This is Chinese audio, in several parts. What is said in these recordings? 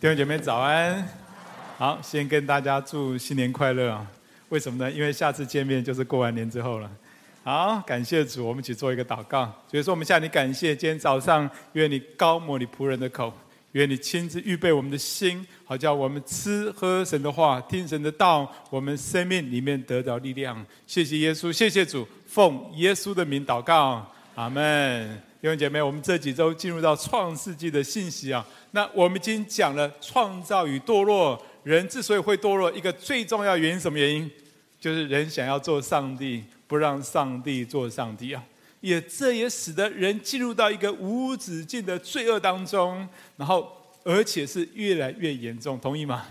弟兄姐妹早安，好，先跟大家祝新年快乐啊！为什么呢？因为下次见面就是过完年之后了。好，感谢主，我们一起做一个祷告。所以说，我们向你感谢，今天早上愿你高抹你仆人的口，愿你亲自预备我们的心，好叫我们吃喝神的话，听神的道，我们生命里面得到力量。谢谢耶稣，谢谢主，奉耶稣的名祷告，阿门。弟兄姐妹，我们这几周进入到创世纪的信息啊。那我们已经讲了创造与堕落，人之所以会堕落，一个最重要原因什么原因？就是人想要做上帝，不让上帝做上帝啊！也这也使得人进入到一个无止境的罪恶当中，然后而且是越来越严重，同意吗？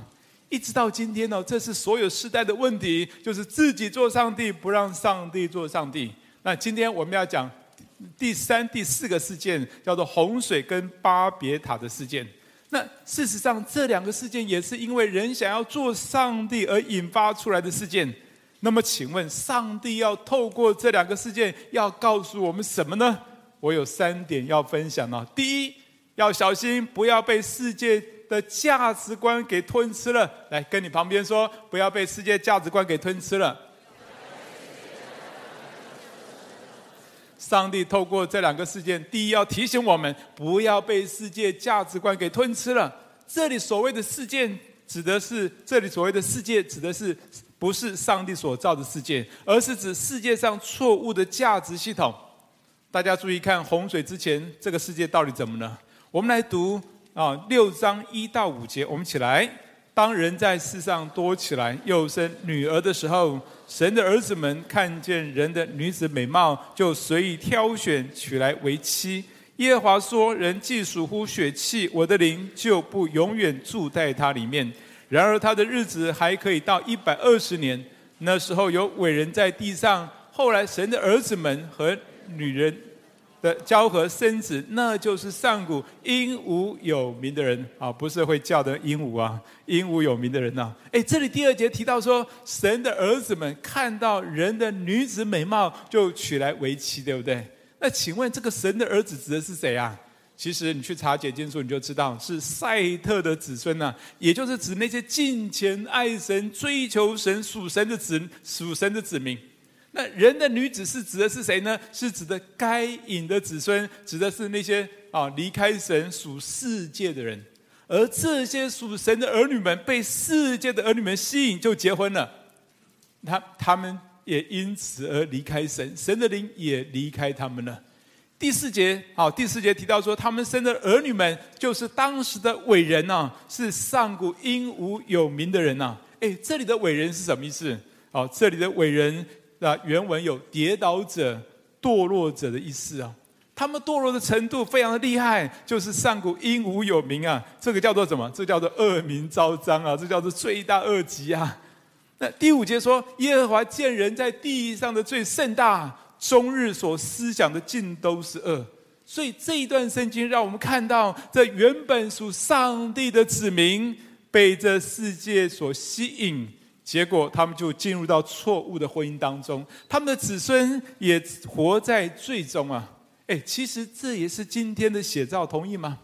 一直到今天呢，这是所有世代的问题，就是自己做上帝，不让上帝做上帝。那今天我们要讲。第三、第四个事件叫做洪水跟巴别塔的事件。那事实上，这两个事件也是因为人想要做上帝而引发出来的事件。那么，请问，上帝要透过这两个事件要告诉我们什么呢？我有三点要分享呢。第一，要小心不要被世界的价值观给吞吃了。来，跟你旁边说，不要被世界价值观给吞吃了。上帝透过这两个事件，第一要提醒我们，不要被世界价值观给吞吃了。这里所谓的事件，指的是这里所谓的世界，指的是不是上帝所造的世界，而是指世界上错误的价值系统。大家注意看，洪水之前这个世界到底怎么了？我们来读啊六章一到五节，我们起来。当人在世上多起来，又生女儿的时候，神的儿子们看见人的女子美貌，就随意挑选取来为妻。耶和华说：“人既属乎血气，我的灵就不永远住在他里面。然而他的日子还可以到一百二十年。那时候有伟人在地上。后来神的儿子们和女人。”的交合生子，那就是上古英武有名的人啊，不是会叫的鹦鹉啊，英武有名的人呐、啊。哎，这里第二节提到说，神的儿子们看到人的女子美貌，就娶来为妻，对不对？那请问这个神的儿子指的是谁啊？其实你去查解经书，你就知道是赛特的子孙呐、也就是指那些敬虔爱神、追求神、属神的子、属神的子民。那人的女子是指的是谁呢？是指的该隐的子孙，指的是那些啊离开神属世界的人，而这些属神的儿女们被世界的儿女们吸引，就结婚了。他他们也因此而离开神，神的灵也离开他们了。第四节，好，第四节提到说，他们生的儿女们就是当时的伟人呐，是上古英武有名的人呐。哎，这里的伟人是什么意思？哦，这里的伟人。那原文有跌倒者、堕落者的意思啊，他们堕落的程度非常的厉害，就是上古英武有名啊，这个叫做什么？这叫做恶名昭彰啊，这叫做罪大恶极啊。那第五节说，耶和华见人在地上的罪甚大，终日所思想的尽都是恶。所以这一段圣经让我们看到，这原本属上帝的子民被这世界所吸引。结果，他们就进入到错误的婚姻当中，他们的子孙也活在罪中啊！哎，其实这也是今天的写照，同意吗？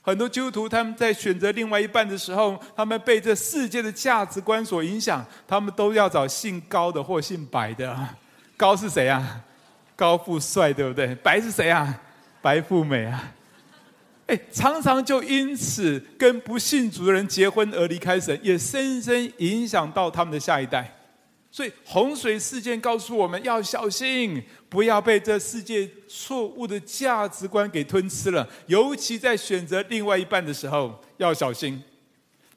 很多基督徒他们在选择另外一半的时候，他们被这世界的价值观所影响，他们都要找姓高的或姓白的。高是谁啊？高富帅，对不对？白是谁啊？白富美啊！哎，常常就因此跟不信主的人结婚而离开神，也深深影响到他们的下一代。所以洪水事件告诉我们要小心，不要被这世界错误的价值观给吞吃了。尤其在选择另外一半的时候要小心。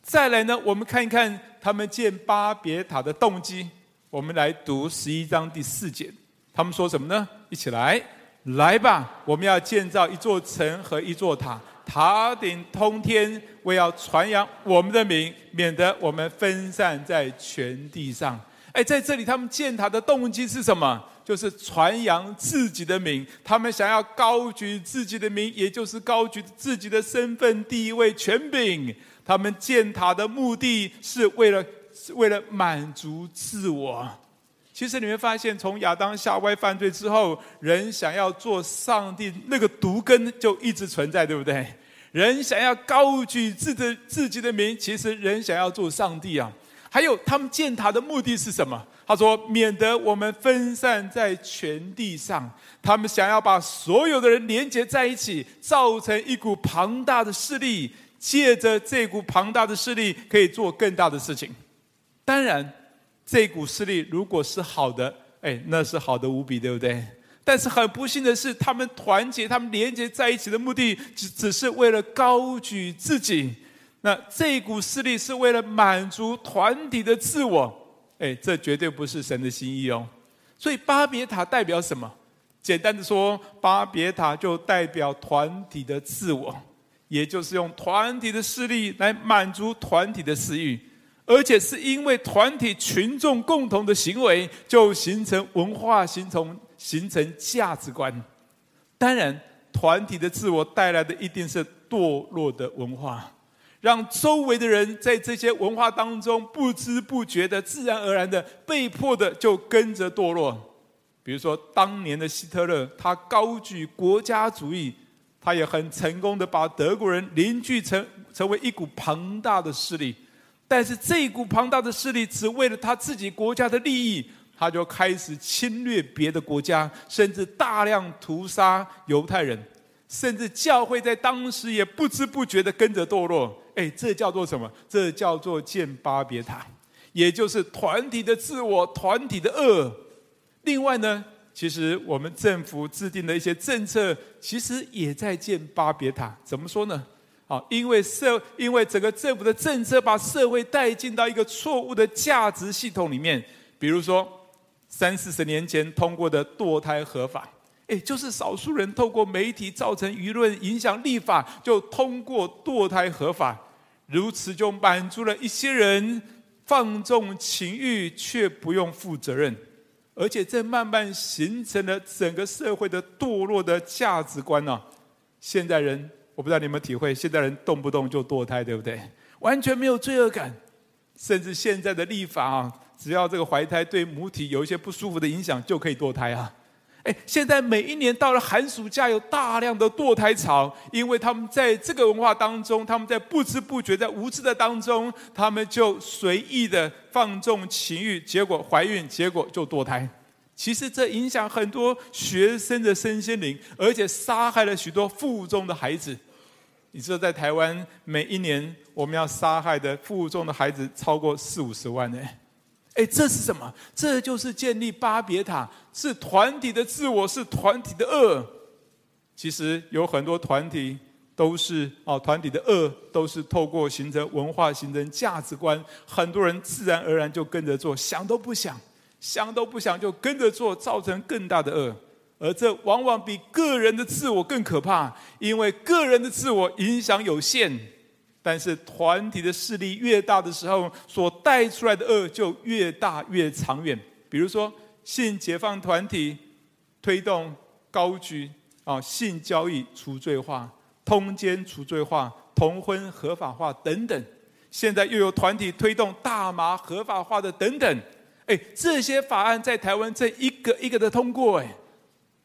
再来呢，我们看一看他们建巴别塔的动机。我们来读十一章第四节，他们说什么呢？一起来。来吧，我们要建造一座城和一座塔，塔顶通天，为要传扬我们的名，免得我们分散在全地上。哎，在这里，他们建塔的动机是什么？就是传扬自己的名，他们想要高举自己的名，也就是高举自己的身份、地位、权柄。他们建塔的目的是为了，为了满足自我。其实你会发现，从亚当夏娃犯罪之后，人想要做上帝那个毒根就一直存在，对不对？人想要高举自的自己的名，其实人想要做上帝啊。还有他们建塔的目的是什么？他说：“免得我们分散在全地上。”他们想要把所有的人连接在一起，造成一股庞大的势力，借着这股庞大的势力，可以做更大的事情。当然，这股势力如果是好的，哎，那是好的无比，对不对？但是很不幸的是，他们团结、他们连接在一起的目的，只只是为了高举自己。那这股势力是为了满足团体的自我。哎，这绝对不是神的心意哦。所以巴别塔代表什么？简单的说，巴别塔就代表团体的自我，也就是用团体的势力来满足团体的私欲，而且是因为团体群众共同的行为，就形成文化，形成形成价值观。当然，团体的自我带来的一定是堕落的文化。让周围的人在这些文化当中不知不觉的、自然而然的、被迫的就跟着堕落。比如说，当年的希特勒，他高举国家主义，他也很成功的把德国人凝聚成成为一股庞大的势力。但是，这一股庞大的势力只为了他自己国家的利益，他就开始侵略别的国家，甚至大量屠杀犹太人，甚至教会在当时也不知不觉的跟着堕落。哎，这叫做什么？这叫做建巴别塔，也就是团体的自我、团体的恶。另外呢，其实我们政府制定的一些政策，其实也在建巴别塔。怎么说呢？啊，因为社，因为整个政府的政策把社会带进到一个错误的价值系统里面。比如说，三四十年前通过的堕胎合法。哎，就是少数人透过媒体造成舆论影响立法，就通过堕胎合法，如此就满足了一些人放纵情欲却不用负责任，而且这慢慢形成了整个社会的堕落的价值观呢、现代人，我不知道你们体会，现代人动不动就堕胎，对不对？完全没有罪恶感，甚至现在的立法啊，只要这个怀胎对母体有一些不舒服的影响，就可以堕胎啊。哎，现在每一年到了寒暑假，有大量的堕胎潮，因为他们在这个文化当中，他们在不知不觉、在无知的当中，他们就随意的放纵情欲，结果怀孕，结果就堕胎。其实这影响很多学生的身心灵，而且杀害了许多腹中的孩子。你知道，在台湾每一年我们要杀害的负重的孩子超过四五十万呢。哎，这是什么？这就是建立巴别塔，是团体的自我，是团体的恶。其实有很多团体都是哦，团体的恶都是透过形成文化、形成价值观，很多人自然而然就跟着做，想都不想，想都不想就跟着做，造成更大的恶。而这往往比个人的自我更可怕，因为个人的自我影响有限。但是团体的势力越大的时候，所带出来的恶就越大越长远。比如说，性解放团体推动高举啊性交易除罪化、通奸除罪化、同婚合法化等等。现在又有团体推动大麻合法化的等等。哎，这些法案在台湾这一个一个的通过，哎，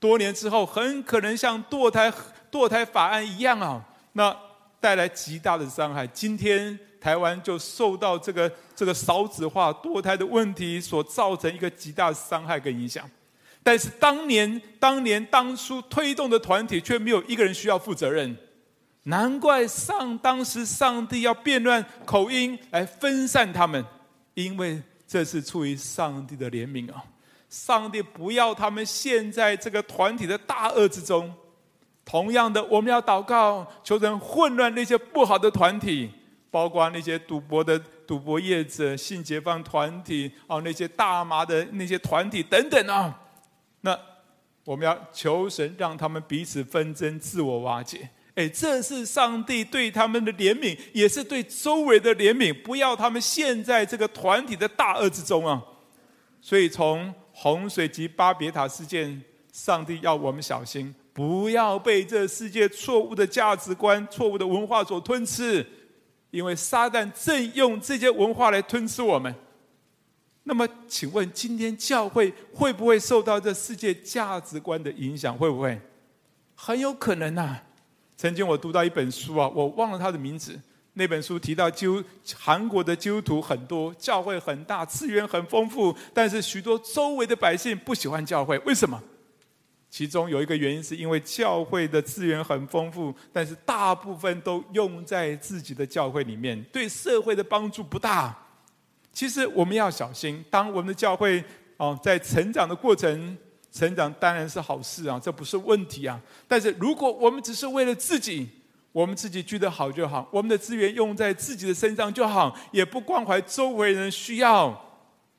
多年之后很可能像堕胎堕胎法案一样啊，那。带来极大的伤害。今天台湾就受到这个这个少子化、堕胎的问题所造成一个极大的伤害跟影响。但是当年、当年当初推动的团体却没有一个人需要负责任。难怪上当时上帝要变乱口音来分散他们，因为这是出于上帝的怜悯啊！上帝不要他们陷在这个团体的大恶之中。同样的，我们要祷告，求神混乱那些不好的团体，包括那些赌博的赌博业者、性解放团体啊，那些大麻的那些团体等等啊。那我们要求神让他们彼此纷争、自我瓦解。哎，这是上帝对他们的怜悯，也是对周围的怜悯，不要他们陷在这个团体的大恶之中啊。所以，从洪水及巴别塔事件，上帝要我们小心。不要被这世界错误的价值观、错误的文化所吞吃，因为撒旦正用这些文化来吞吃我们。那么，请问今天教会会不会受到这世界价值观的影响？会不会？很有可能呐、曾经我读到一本书啊，我忘了它的名字。那本书提到，基韩国的基督徒很多，教会很大，资源很丰富，但是许多周围的百姓不喜欢教会，为什么？其中有一个原因，是因为教会的资源很丰富，但是大部分都用在自己的教会里面，对社会的帮助不大。其实我们要小心，当我们的教会哦在成长的过程，成长当然是好事啊，这不是问题啊。但是如果我们只是为了自己，我们自己觉得好就好，我们的资源用在自己的身上就好，也不关怀周围人需要，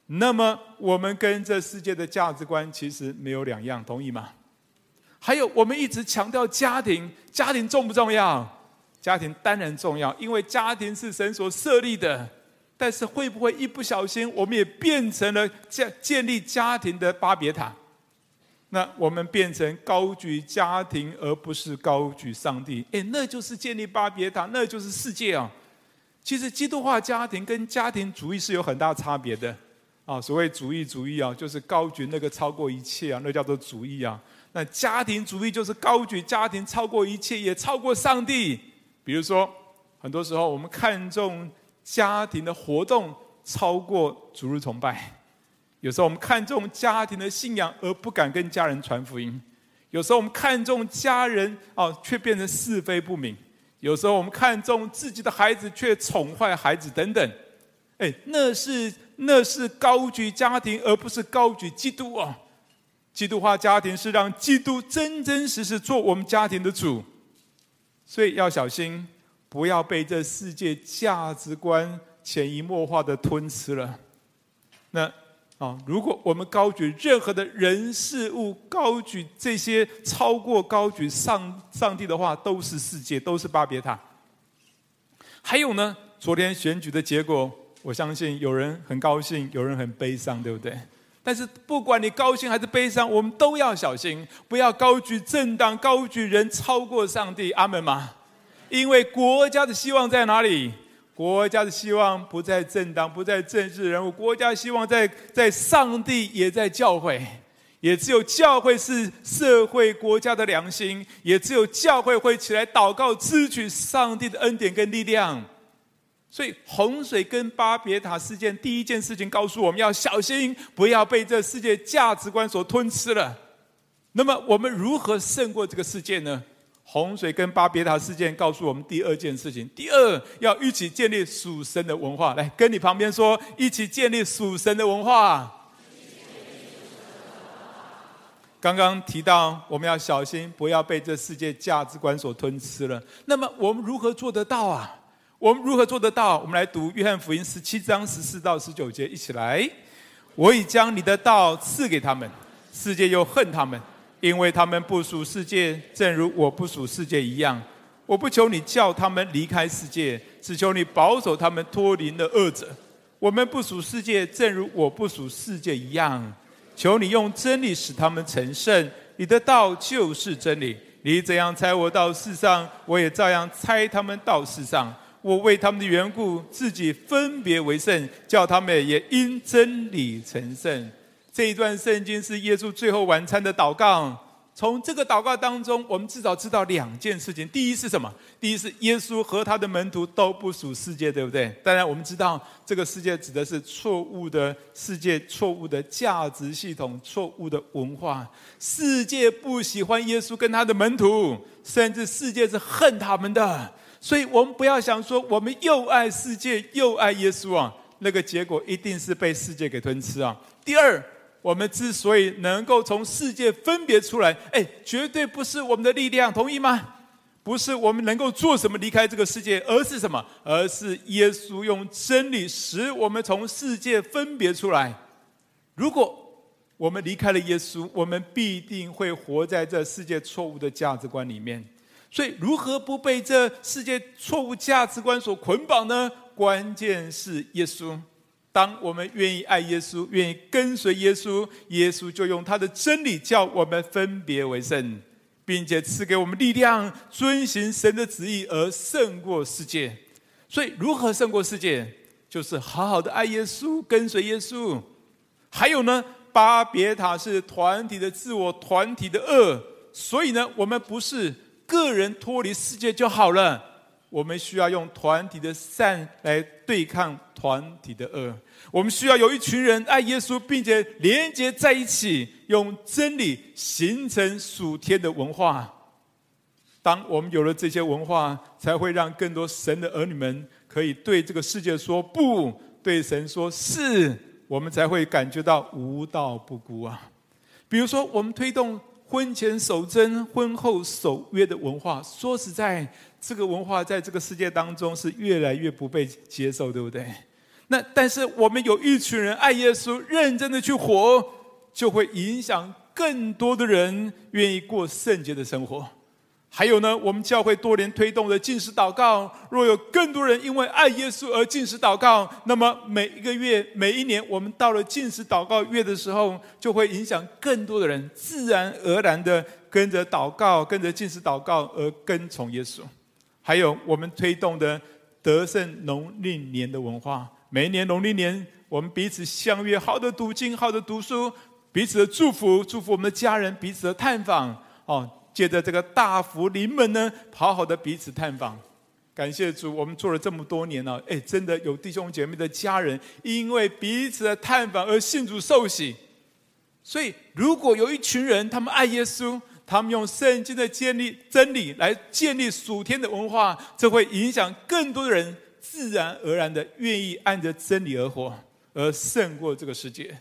那么我们跟这世界的价值观其实没有两样，同意吗？还有，我们一直强调家庭，家庭重不重要？家庭当然重要，因为家庭是神所设立的。但是会不会一不小心，我们也变成了建建立家庭的巴别塔？那我们变成高举家庭，而不是高举上帝。诶，那就是建立巴别塔，那就是世界啊！其实基督化家庭跟家庭主义是有很大差别的啊。所谓主义主义啊，就是高举那个超过一切啊，那叫做主义啊。那家庭主义就是高举家庭超过一切，也超过上帝。比如说，很多时候我们看重家庭的活动超过主日崇拜。有时候我们看重家庭的信仰，而不敢跟家人传福音；有时候我们看重家人哦，却变成是非不明；有时候我们看重自己的孩子，却宠坏孩子等等。哎，那是那是高举家庭，而不是高举基督啊！基督化家庭是让基督真真实实做我们家庭的主，所以要小心，不要被这世界价值观潜移默化的吞吃了。那。啊！如果我们高举任何的人事物，高举这些超过高举上上帝的话，都是世界，都是巴别塔。还有呢？昨天选举的结果，我相信有人很高兴，有人很悲伤，对不对？但是不管你高兴还是悲伤，我们都要小心，不要高举政党、高举人超过上帝。阿门吗？因为国家的希望在哪里？国家的希望不在政党，不在政治人物，国家希望在在上帝，也在教会。也只有教会是社会国家的良心，也只有教会会起来祷告，支取上帝的恩典跟力量。所以洪水跟巴别塔事件，第一件事情告诉我们要小心，不要被这世界价值观所吞吃了。那么我们如何胜过这个世界呢？洪水跟巴别塔事件告诉我们第二件事情：第二，要一起建立属神的文化。来，跟你旁边说，一起建立属神的文化。刚刚提到，我们要小心，不要被这世界价值观所吞吃了。那么，我们如何做得到啊？我们如何做得到？我们来读约翰福音十七章十四到十九节，一起来。我已将你的道赐给他们，世界又恨他们。因为他们不属世界，正如我不属世界一样。我不求你叫他们离开世界，只求你保守他们脱离那恶者。我们不属世界，正如我不属世界一样。求你用真理使他们成圣。你的道就是真理。你怎样差我到世上，我也照样差他们到世上。我为他们的缘故，自己分别为圣，叫他们也因真理成圣。这一段圣经是耶稣最后晚餐的祷告。从这个祷告当中，我们至少知道两件事情：第一是什么？第一是耶稣和他的门徒都不属世界，对不对？当然，我们知道这个世界指的是错误的世界、错误的价值系统、错误的文化。世界不喜欢耶稣跟他的门徒，甚至世界是恨他们的。所以我们不要想说我们又爱世界又爱耶稣啊，那个结果一定是被世界给吞吃啊。第二。我们之所以能够从世界分别出来，哎，绝对不是我们的力量，同意吗？不是我们能够做什么离开这个世界，而是什么？而是耶稣用真理使我们从世界分别出来。如果我们离开了耶稣，我们必定会活在这世界错误的价值观里面。所以，如何不被这世界错误价值观所捆绑呢？关键是耶稣。当我们愿意爱耶稣，愿意跟随耶稣，耶稣就用他的真理叫我们分别为圣，并且赐给我们力量，遵行神的旨意而胜过世界。所以，如何胜过世界？就是好好的爱耶稣，跟随耶稣。还有呢，巴别塔是团体的自我，团体的恶。所以呢，我们不是个人脱离世界就好了。我们需要用团体的善来对抗团体的恶。我们需要有一群人爱耶稣，并且连接在一起，用真理形成属天的文化。当我们有了这些文化，才会让更多神的儿女们可以对这个世界说不，对神说是，我们才会感觉到无道不孤啊。比如说，我们推动婚前守贞、婚后守约的文化，说实在。这个文化在这个世界当中是越来越不被接受，对不对？那但是我们有一群人爱耶稣，认真的去活，就会影响更多的人愿意过圣洁的生活。还有呢，我们教会多年推动的禁食祷告，若有更多人因为爱耶稣而禁食祷告，那么每一个月、每一年，我们到了禁食祷告月的时候，就会影响更多的人，自然而然的跟着祷告、跟着禁食祷告而跟从耶稣。还有我们推动的得胜农历年的文化，每一年农历年，我们彼此相约，好的读经，好的读书，彼此的祝福，祝福我们的家人，彼此的探访。哦，借着这个大福临门呢，好好的彼此探访。感谢主，我们做了这么多年了，哎，真的有弟兄姐妹的家人，因为彼此的探访而信主受洗。所以，如果有一群人，他们爱耶稣。他们用圣经的建立真理来建立属天的文化，这会影响更多的人，自然而然的愿意按着真理而活，而胜过这个世界。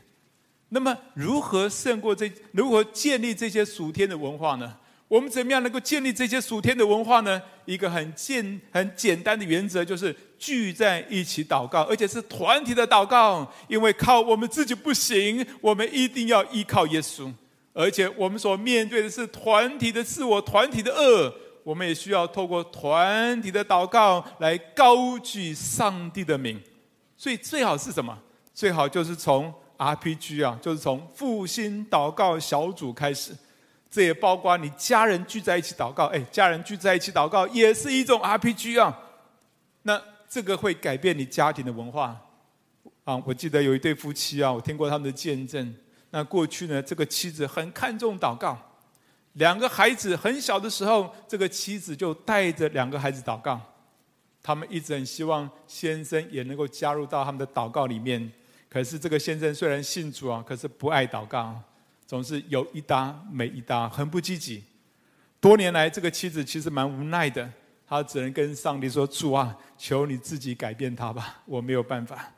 那么，如何胜过这？如何建立这些属天的文化呢？我们怎么样能够建立这些属天的文化呢？一个很简、很简单的原则就是聚在一起祷告，而且是团体的祷告，因为靠我们自己不行，我们一定要依靠耶稣。而且我们所面对的是团体的自我、团体的恶，我们也需要透过团体的祷告来高举上帝的名。所以最好是什么？最好就是从 RPG 啊，就是从复兴祷告小组开始。这也包括你家人聚在一起祷告，哎，家人聚在一起祷告也是一种 RPG 啊。那这个会改变你家庭的文化啊。我记得有一对夫妻啊，我听过他们的见证。那过去呢，这个妻子很看重祷告，两个孩子很小的时候，这个妻子就带着两个孩子祷告。他们一直很希望先生也能够加入到他们的祷告里面。可是这个先生虽然信主啊，可是不爱祷告，总是有一搭没一搭，很不积极。多年来，这个妻子其实蛮无奈的，她只能跟上帝说：“主啊，求你自己改变他吧，我没有办法。”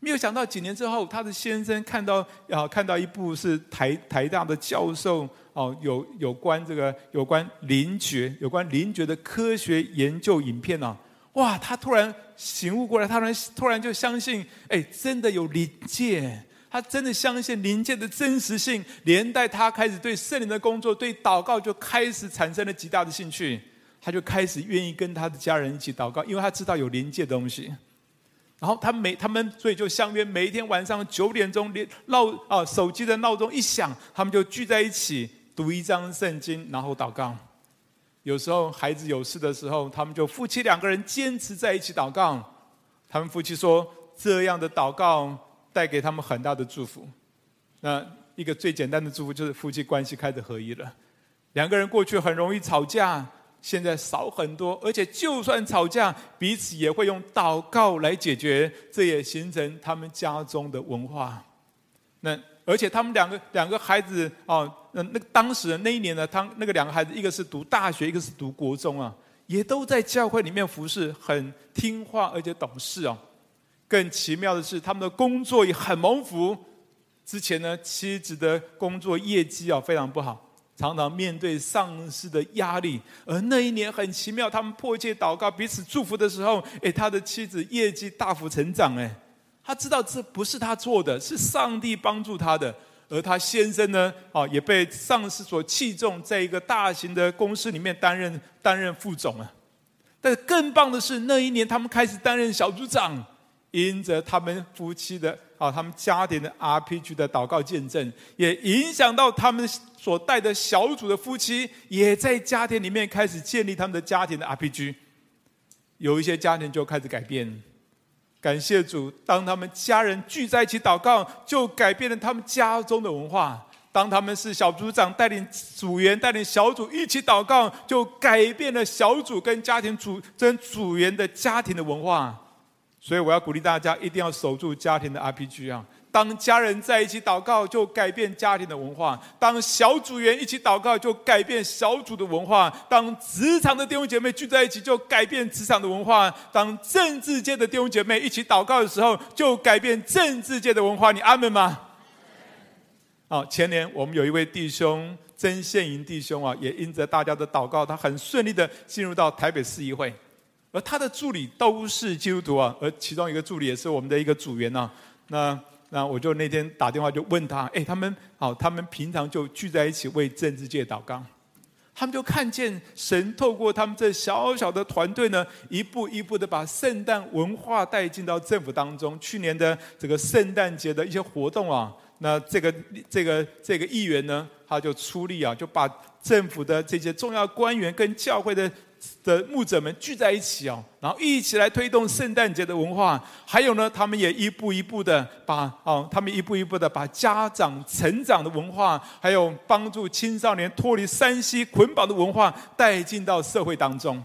没有想到几年之后，他的先生看到啊，看到一部是台台大的教授哦，有有关这个有关灵觉、有关灵觉的科学研究影片啊，哇！他突然醒悟过来，他突然突然就相信，哎，真的有灵界，他真的相信灵界的真实性，连带他开始对圣灵的工作、对祷告就开始产生了极大的兴趣，他就开始愿意跟他的家人一起祷告，因为他知道有灵界的东西。然后他每他们所以就相约每一天晚上九点钟连闹啊手机的闹钟一响，他们就聚在一起读一张圣经，然后祷告。有时候孩子有事的时候，他们就夫妻两个人坚持在一起祷告。他们夫妻说，这样的祷告带给他们很大的祝福。那一个最简单的祝福就是夫妻关系开始合一了。两个人过去很容易吵架。现在少很多，而且就算吵架，彼此也会用祷告来解决，这也形成他们家中的文化。那而且他们两个两个孩子啊，那那当时那一年呢，他那个两个孩子，一个是读大学，一个是读国中啊，也都在教会里面服侍，很听话而且懂事哦。更奇妙的是，他们的工作也很蒙福。之前呢，妻子的工作业绩啊非常不好。常常面对上司的压力，而那一年很奇妙，他们迫切祷告，彼此祝福的时候，哎，他的妻子业绩大幅成长，哎，他知道这不是他做的，是上帝帮助他的，而他先生呢，啊，也被上司所器重，在一个大型的公司里面担任担任副总啊。但是更棒的是，那一年他们开始担任小组长，因着他们夫妻的。啊，他们家庭的 RPG 的祷告见证，也影响到他们所带的小组的夫妻，也在家庭里面开始建立他们的家庭的 RPG。有一些家庭就开始改变，感谢主，当他们家人聚在一起祷告，就改变了他们家中的文化。当他们是小组长，带领组员，带领小组一起祷告，就改变了小组跟家庭组跟组员的家庭的文化。所以我要鼓励大家，一定要守住家庭的 RPG 啊！当家人在一起祷告，就改变家庭的文化；当小组员一起祷告，就改变小组的文化；当职场的弟兄姐妹聚在一起，就改变职场的文化；当政治界的弟兄姐妹一起祷告的时候，就改变政治界的文化。你阿门吗？好，前年我们有一位弟兄曾宪营弟兄啊，也因着大家的祷告，他很顺利的进入到台北市议会，而他的助理都是基督徒啊，而其中一个助理也是我们的一个组员啊。那那我就那天打电话就问他，哎，他们好，他们平常就聚在一起为政治界祷告，他们就看见神透过他们这小小的团队呢，一步一步的把圣诞文化带进到政府当中。去年的这个圣诞节的一些活动啊。那这个这个这个议员呢，他就出力啊，就把政府的这些重要官员跟教会的的牧者们聚在一起哦，然后一起来推动圣诞节的文化。还有呢，他们也一步一步的把哦，他们一步一步的把家长成长的文化，还有帮助青少年脱离山西捆绑的文化带进到社会当中。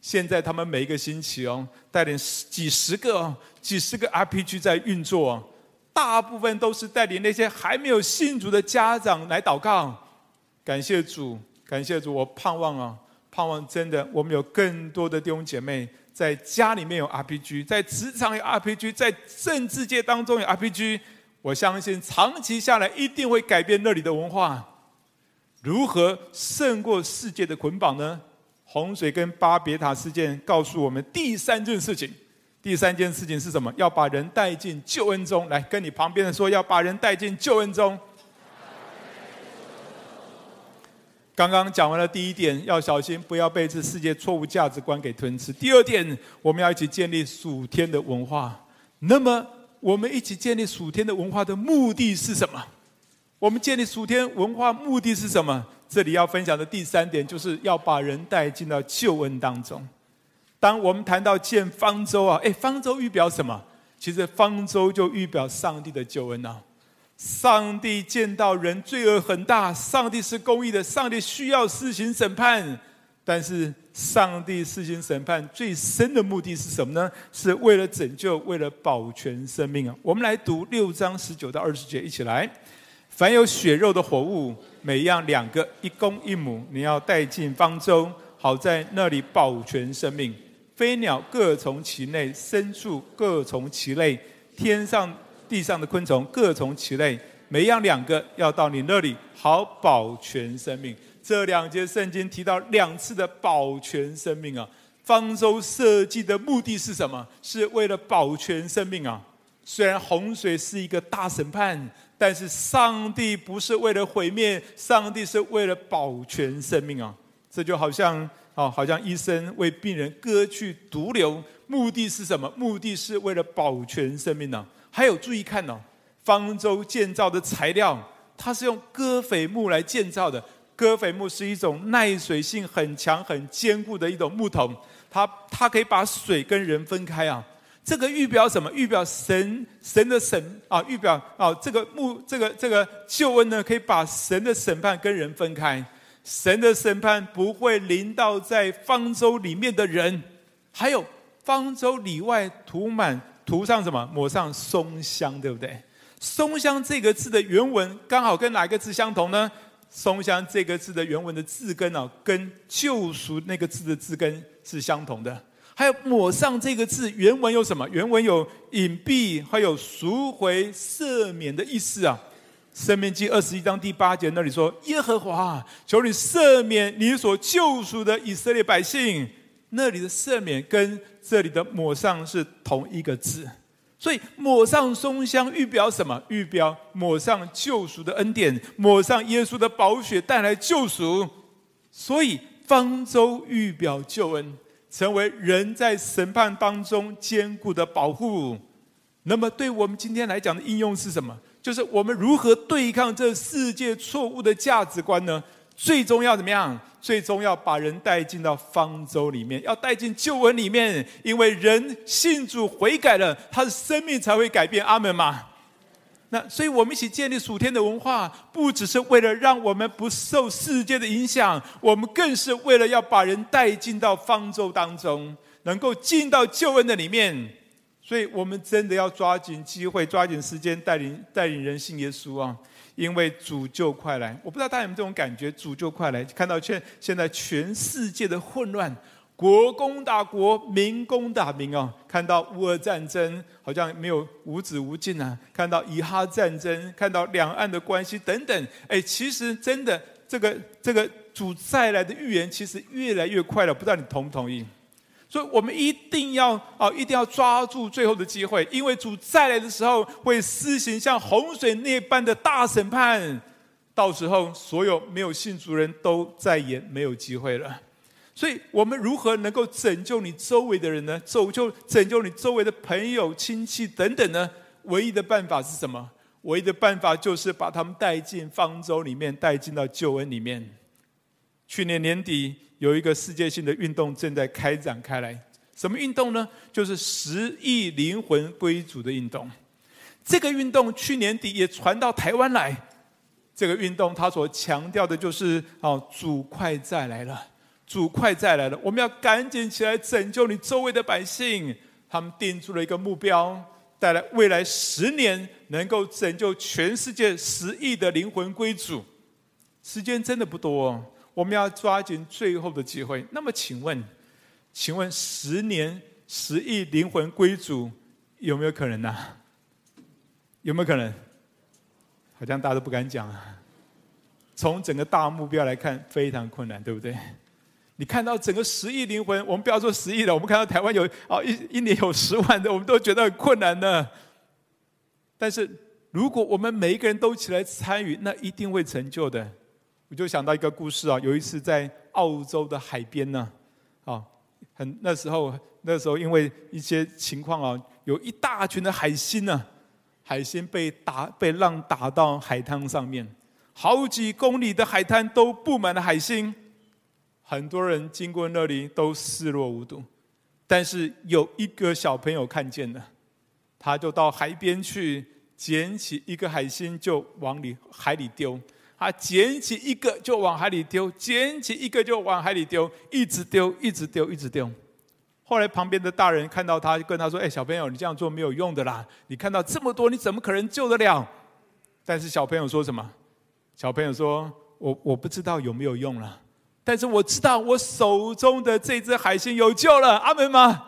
现在他们每一个星期哦，带领几十个几十个 RPG 在运作。大部分都是带领那些还没有信主的家长来祷告，感谢主，感谢主，我盼望啊，盼望真的，我们有更多的弟兄姐妹在家里面有 RPG，在职场有 RPG，在政治界当中有 RPG，我相信长期下来一定会改变那里的文化。如何胜过世界的捆绑呢？洪水跟巴别塔事件告诉我们第三件事情。第三件事情是什么？要把人带进救恩中。来，跟你旁边的说，要把人带进救恩中。刚刚讲完了第一点，要小心不要被这世界错误价值观给吞吃。第二点，我们要一起建立属天的文化。那么，我们一起建立属天的文化的目的是什么？我们建立属天文化目的是什么？这里要分享的第三点，就是要把人带进到救恩当中。当我们谈到建方舟啊，哎，方舟预表什么？其实方舟就预表上帝的救恩啊。上帝见到人罪恶很大，上帝是公义的，上帝需要施行审判。但是上帝施行审判最深的目的是什么呢？是为了拯救，为了保全生命啊。我们来读六章十九到二十节，一起来。凡有血肉的活物，每样两个，一公一母，你要带进方舟，好在那里保全生命。飞鸟各从其类，牲畜各从其类，天上地上的昆虫各从其类，每样两个，要到你那里，好保全生命。这两节圣经提到两次的保全生命啊。方舟设计的目的是什么？是为了保全生命啊。虽然洪水是一个大审判，但是上帝不是为了毁灭，上帝是为了保全生命啊。这就好像。哦，好像医生为病人割去毒瘤，目的是什么？目的是为了保全生命呢、啊。还有注意看哦，方舟建造的材料，它是用戈斐木来建造的。戈斐木是一种耐水性很强、很坚固的一种木头，它它可以把水跟人分开啊。这个预表什么？预表神神的审啊，预表啊，这个木这个这个救恩呢，可以把神的审判跟人分开。神的审判不会临到在方舟里面的人，还有方舟里外涂满涂上什么？抹上松香，对不对？松香这个字的原文刚好跟哪个字相同呢？松香这个字的原文的字根啊，跟救赎那个字的字根是相同的。还有抹上这个字原文有什么？原文有隐蔽，还有赎回、赦免的意思啊。申命记二十一章第八节那里说：“耶和华，求你赦免你所救赎的以色列百姓。”那里的赦免跟这里的抹上是同一个字，所以抹上松香预表什么？预表抹上救赎的恩典，抹上耶稣的宝血带来救赎。所以方舟预表救恩，成为人在审判当中坚固的保护。那么对我们今天来讲的应用是什么？就是我们如何对抗这世界错误的价值观呢？最终要怎么样？最终要把人带进到方舟里面，要带进救恩里面。因为人信主悔改了，他的生命才会改变。阿门嘛？那所以我们一起建立属天的文化，不只是为了让我们不受世界的影响，我们更是为了要把人带进到方舟当中，能够进到救恩的里面。所以我们真的要抓紧机会，抓紧时间，带领带领人信耶稣啊！因为主就快来。我不知道大家有没有这种感觉，主就快来。看到现现在全世界的混乱。国攻打国，民攻打民啊！看到乌俄战争，好像没有无止无尽啊！看到以哈战争，看到两岸的关系等等，哎，其实真的，这个这个主再来的预言，其实越来越快了。不知道你同不同意？所以我们一定要啊，一定要抓住最后的机会，因为主再来的时候，会施行像洪水那般的大审判，到时候所有没有信主人都再也没有机会了。所以我们如何能够拯救你周围的人呢？拯救拯救你周围的朋友、亲戚等等呢？唯一的办法是什么？唯一的办法就是把他们带进方舟里面，带进到救恩里面。去年年底有一个世界性的运动正在开展开来，什么运动呢？就是十亿灵魂归主的运动。这个运动去年底也传到台湾来。这个运动它所强调的就是哦，主快再来了。主快再来了，我们要赶紧起来拯救你周围的百姓。他们定出了一个目标，带来未来十年能够拯救全世界十亿的灵魂归主。时间真的不多，我们要抓紧最后的机会。那么，请问，请问十年十亿灵魂归主有没有可能呢？有没有可能？好像大家都不敢讲啊。从整个大目标来看，非常困难，对不对？你看到整个十亿灵魂，我们不要说十亿了，我们看到台湾有啊一一年有十万的，我们都觉得很困难的。但是如果我们每一个人都起来参与，那一定会成就的。我就想到一个故事啊，有一次在澳洲的海边呢，啊，很那时候那时候因为一些情况啊，有一大群的海星呢，海星被打被浪打到海滩上面，好几公里的海滩都布满了海星。很多人经过那里都视若无睹，但是有一个小朋友看见了，他就到海边去捡起一个海星就往里海里丢，他捡起一个就往海里丢，捡起一个就往海里丢，一直丢，一直丢，一直丢。后来旁边的大人看到他，就跟他说：“哎，小朋友，你这样做没有用的啦！你看到这么多，你怎么可能救得了？”但是小朋友说什么？小朋友说：“我我不知道有没有用了。”但是我知道，我手中的这只海星有救了，阿门吗？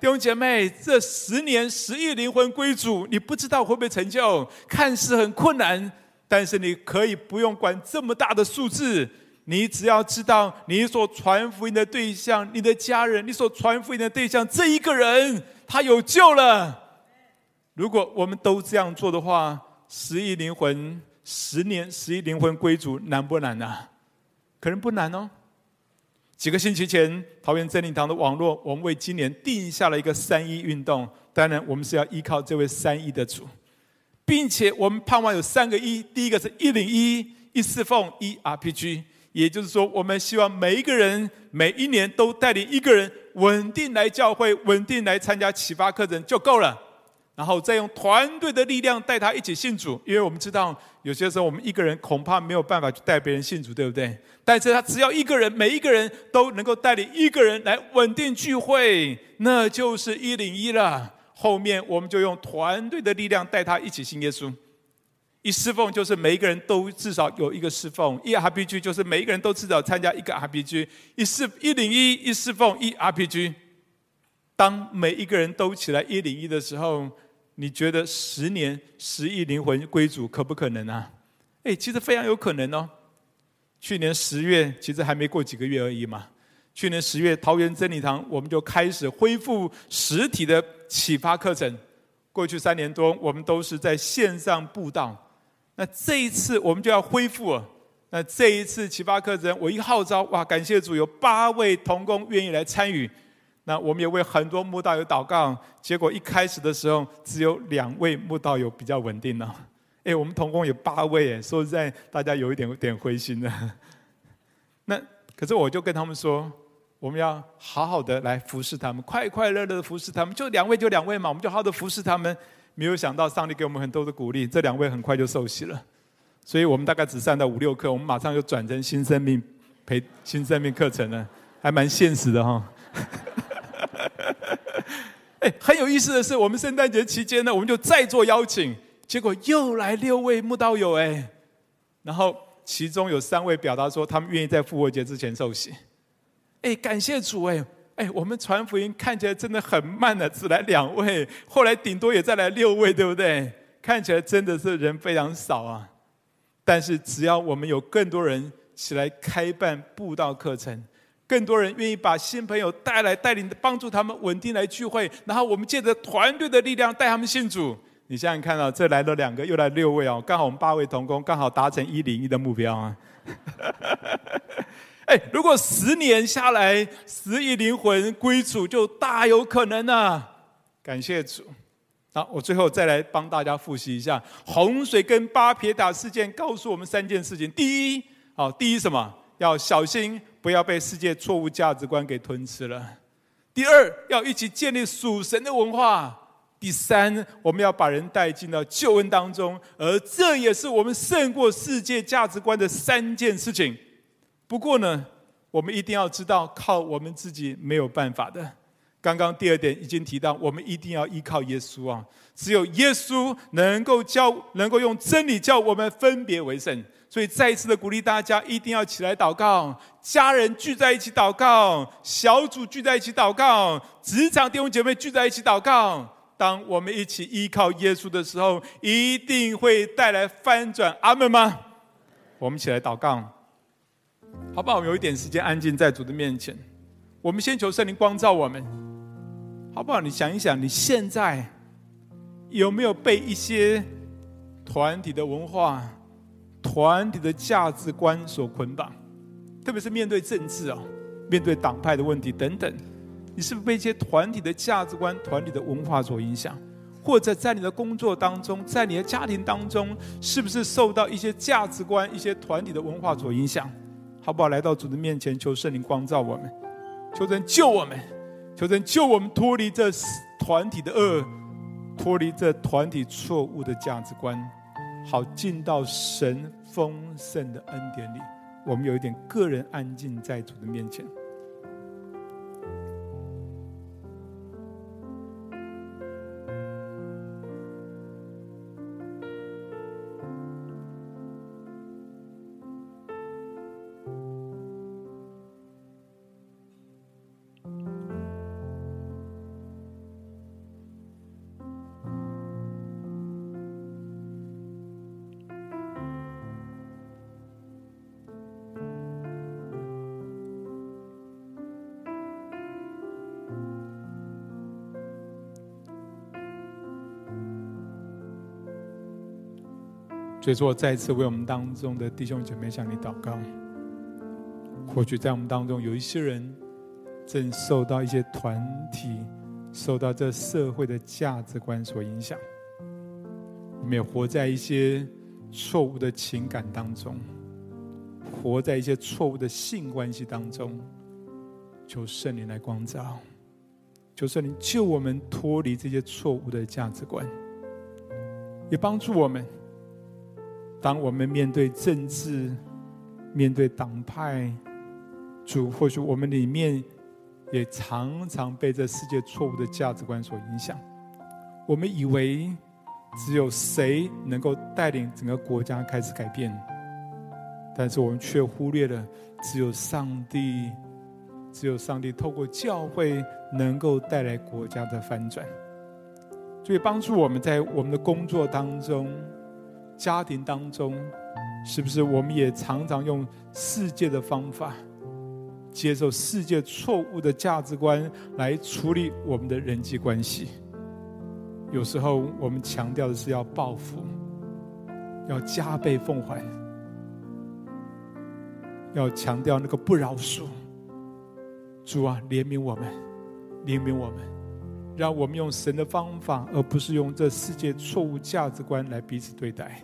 弟兄姐妹，这十年十亿灵魂归主，你不知道会不会成就？看似很困难，但是你可以不用管这么大的数字，你只要知道你所传福音的对象，你的家人，你所传福音的对象，这一个人他有救了。如果我们都这样做的话，十亿灵魂，十年十亿灵魂归主，难不难啊？可能不难哦。几个星期前，桃园真理堂的网络，我们为今年定下了一个三一运动。当然，我们是要依靠这位三一的主，并且我们盼望有三个一：第一个是一零一、一侍奉、一 RPG。也就是说，我们希望每一个人每一年都带领一个人稳定来教会，稳定来参加启发课程就够了。然后再用团队的力量带他一起信主，因为我们知道有些时候我们一个人恐怕没有办法去带别人信主，对不对？但是他只要一个人，每一个人都能够带领一个人来稳定聚会，那就是一零一了。后面我们就用团队的力量带他一起信耶稣。一侍奉就是每一个人都至少有一个侍奉，一 RPG 就是每一个人都至少参加一个 RPG。一侍一零一一侍奉一 RPG，当每一个人都起来一零一的时候。你觉得十年十亿灵魂归主可不可能啊？哎，其实非常有可能哦。去年十月，其实还没过几个月而已嘛。去年十月，桃园真理堂我们就开始恢复实体的启发课程。过去三年多，我们都是在线上布道。那这一次我们就要恢复了。那这一次启发课程，我一号召，哇，感谢主，有八位同工愿意来参与。那我们也为很多慕道友祷告，结果一开始的时候只有两位慕道友比较稳定呢。哎，我们同工有八位，哎，说实在，大家有一点点灰心的。那可是我就跟他们说，我们要好好的来服侍他们，快快乐乐的服侍他们。就两位就两位嘛，我们就好好的服侍他们。没有想到上帝给我们很多的鼓励，这两位很快就受洗了。所以我们大概只上到五六课，我们马上就转成新生命培新生命课程了，还蛮现实的哈。哎，很有意思的是，我们圣诞节期间呢，我们就再做邀请，结果又来六位慕道友哎，然后其中有三位表达说他们愿意在复活节之前受洗。哎，感谢主哎哎，我们传福音看起来真的很慢的，只来两位，后来顶多也再来六位，对不对？看起来真的是人非常少啊。但是只要我们有更多人起来开办布道课程。更多人愿意把新朋友带来，带领帮助他们稳定来聚会，然后我们借着团队的力量带他们信主。你想想看啊，这来了两个，又来六位哦，刚好我们八位同工，刚好达成一零一的目标啊！哎，如果十年下来，十亿灵魂归主，就大有可能啊！感谢主。好，我最后再来帮大家复习一下洪水跟巴别塔事件，告诉我们三件事情：第一，好，第一什么？要小心。不要被世界错误价值观给吞吃了。第二，要一起建立属神的文化。第三，我们要把人带进到救恩当中，而这也是我们胜过世界价值观的三件事情。不过呢，我们一定要知道，靠我们自己没有办法的。刚刚第二点已经提到，我们一定要依靠耶稣啊！只有耶稣能够教，能够用真理教我们分别为圣。所以再一次的鼓励大家，一定要起来祷告，家人聚在一起祷告，小组聚在一起祷告，职场弟兄姐妹聚在一起祷告。当我们一起依靠耶稣的时候，一定会带来翻转。阿门吗？我们起来祷告，好不好？我们有一点时间安静在主的面前，我们先求圣灵光照我们，好不好？你想一想，你现在有没有被一些团体的文化？团体的价值观所捆绑，特别是面对政治啊，面对党派的问题等等，你是不是被一些团体的价值观、团体的文化所影响？或者在你的工作当中，在你的家庭当中，是不是受到一些价值观、一些团体的文化所影响？好不好？来到主的面前，求圣灵光照我们，求神救我们，求神救我们脱离这团体的恶，脱离这团体错误的价值观。好，进到神丰盛的恩典里，我们有一点个人安静在主的面前。所以说，我再一次为我们当中的弟兄姐妹向你祷告。或许在我们当中有一些人正受到一些团体、受到这社会的价值观所影响，我们也活在一些错误的情感当中，活在一些错误的性关系当中。求圣灵来光照，求圣灵救我们脱离这些错误的价值观，也帮助我们。当我们面对政治、面对党派，主或许我们里面也常常被这世界错误的价值观所影响。我们以为只有谁能够带领整个国家开始改变，但是我们却忽略了只有上帝，只有上帝透过教会能够带来国家的翻转。所以帮助我们在我们的工作当中。家庭当中，是不是我们也常常用世界的方法，接受世界错误的价值观来处理我们的人际关系？有时候我们强调的是要报复，要加倍奉还，要强调那个不饶恕。主啊，怜悯我们，怜悯我们。让我们用神的方法，而不是用这世界错误价值观来彼此对待。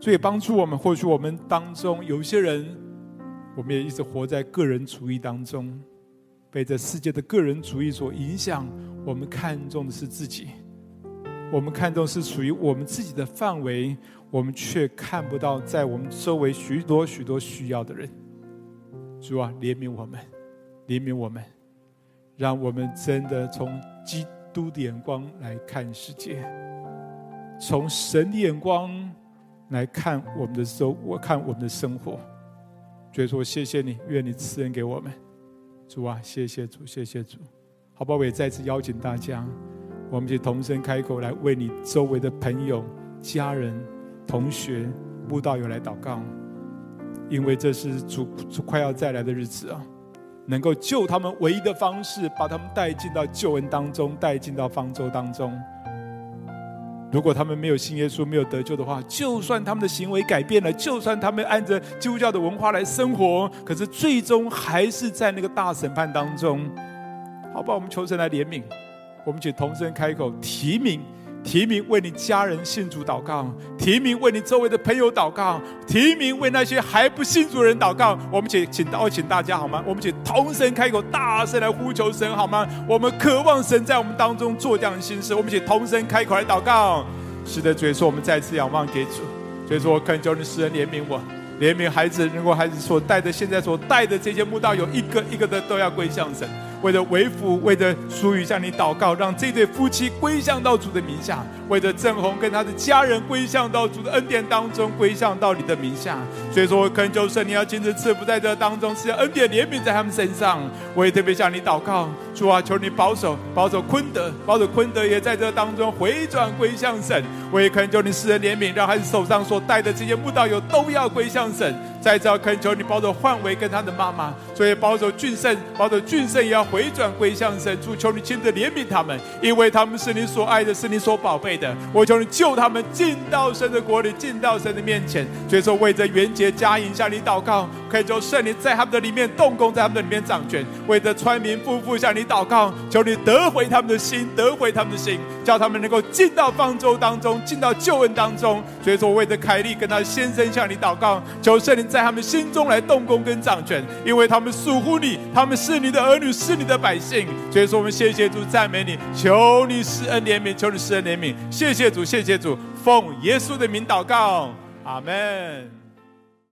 所以帮助我们，或许我们当中有一些人，我们也一直活在个人主义当中，被这世界的个人主义所影响。我们看重的是自己，我们看重是属于我们自己的范围，我们却看不到在我们周围许多许多需要的人。主啊，怜悯我们，怜悯我们，让我们真的从基督的眼光来看世界，从神的眼光来看我们的生，我看我们的生活。所以说，谢谢你，愿你赐恩给我们。主啊，谢谢主，谢谢主。好不好，我也再次邀请大家。我们一起同声开口来为你周围的朋友、家人、同学、慕道友来祷告，因为这是主主快要再来的日子啊！能够救他们唯一的方式，把他们带进到救恩当中，带进到方舟当中。如果他们没有信耶稣，没有得救的话，就算他们的行为改变了，就算他们按着基督教的文化来生活，可是最终还是在那个大审判当中。好吧，我们求神来怜悯。我们请同声开口提名，提名为你家人信主祷告，提名为你周围的朋友祷告，提名为那些还不信主的人祷告。我们请请邀请大家好吗？我们请同声开口，大声来呼求神好吗？我们渴望神在我们当中做这样的心事。我们请同声开口来祷告。是的，主耶稣，我们再次仰望给主。所以说，我恳求你，施恩怜悯我，怜悯孩子，如果孩子所带的，现在所带的这些慕道友，一个一个的都要归向神。为了为父，为了淑语向你祷告，让这对夫妻归向到主的名下；为了正红跟他的家人归向到主的恩典当中，归向到你的名下。所以说，我恳求神，你要亲自赐福在这当中，是要恩典怜悯在他们身上。我也特别向你祷告，主啊，求你保守，保守坤德，保守坤德也在这当中回转归向神。我也恳求你施恩怜悯，让孩子手上所带的这些木道友都要归向神。再次恳求你保守焕维跟他的妈妈，所以保守俊胜，保守俊胜也要回转归向神。主求你亲自怜悯他们，因为他们是你所爱的，是你所宝贝的。我求你救他们进到神的国里，进到神的面前。所以说，为着元节佳音向你祷告，可以求圣灵在他们的里面动工，在他们的里面掌权。为着川民夫妇向你祷告，求你得回他们的心，得回他们的心，叫他们能够进到方舟当中，进到救恩当中。所以说，为着凯莉跟他先生向你祷告，求圣灵在。他们心中来动工跟掌权，因为他们属乎你，他们是你的儿女，是你的百姓。所以说，我们谢谢主，赞美你，求你施恩怜悯，求你施恩怜悯。谢谢主，谢谢主，奉耶稣的名祷告，阿门。